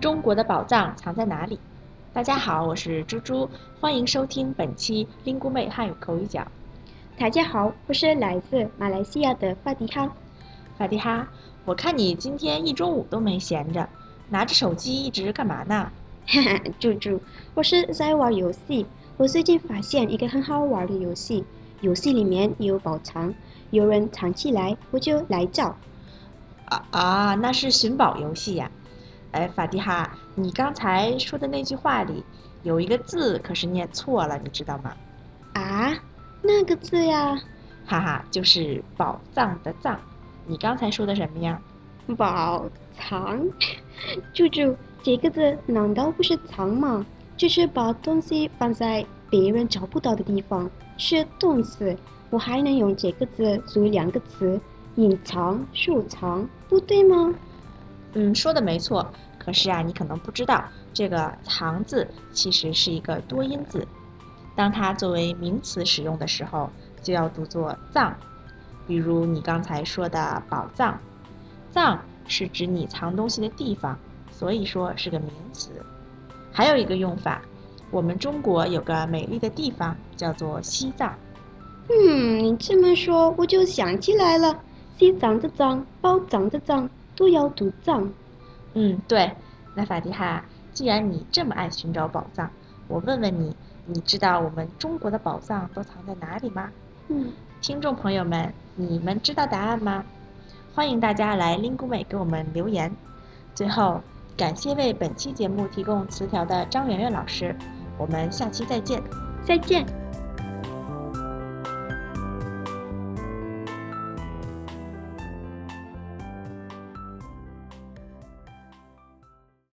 中国的宝藏藏在哪里？大家好，我是猪猪，欢迎收听本期林姑妹汉语口语角。大家好，我是来自马来西亚的法迪哈。法迪哈，我看你今天一中午都没闲着，拿着手机一直干嘛呢？哈哈，猪猪，我是在玩游戏。我最近发现一个很好玩的游戏，游戏里面有宝藏，有人藏起来，我就来找。啊啊，那是寻宝游戏呀！哎，法蒂哈，你刚才说的那句话里有一个字可是念错了，你知道吗？啊，那个字呀？哈哈，就是宝藏的藏。你刚才说的什么呀？宝藏？猪猪，这个字难道不是藏吗？就是把东西放在别人找不到的地方，是动词。我还能用这个字组两个词：隐藏、收藏，不对吗？嗯，说的没错。可是啊，你可能不知道，这个“藏”字其实是一个多音字。当它作为名词使用的时候，就要读作“藏”。比如你刚才说的“宝藏”，“藏”是指你藏东西的地方，所以说是个名词。还有一个用法，我们中国有个美丽的地方叫做西藏。嗯，你这么说我就想起来了，西藏的藏，宝藏的藏，都要读藏。嗯，对。那法蒂哈，既然你这么爱寻找宝藏，我问问你，你知道我们中国的宝藏都藏在哪里吗？嗯，听众朋友们，你们知道答案吗？欢迎大家来 Lingu 美给我们留言。最后。感谢为本期节目提供词条的张媛媛老师，我们下期再见，再见。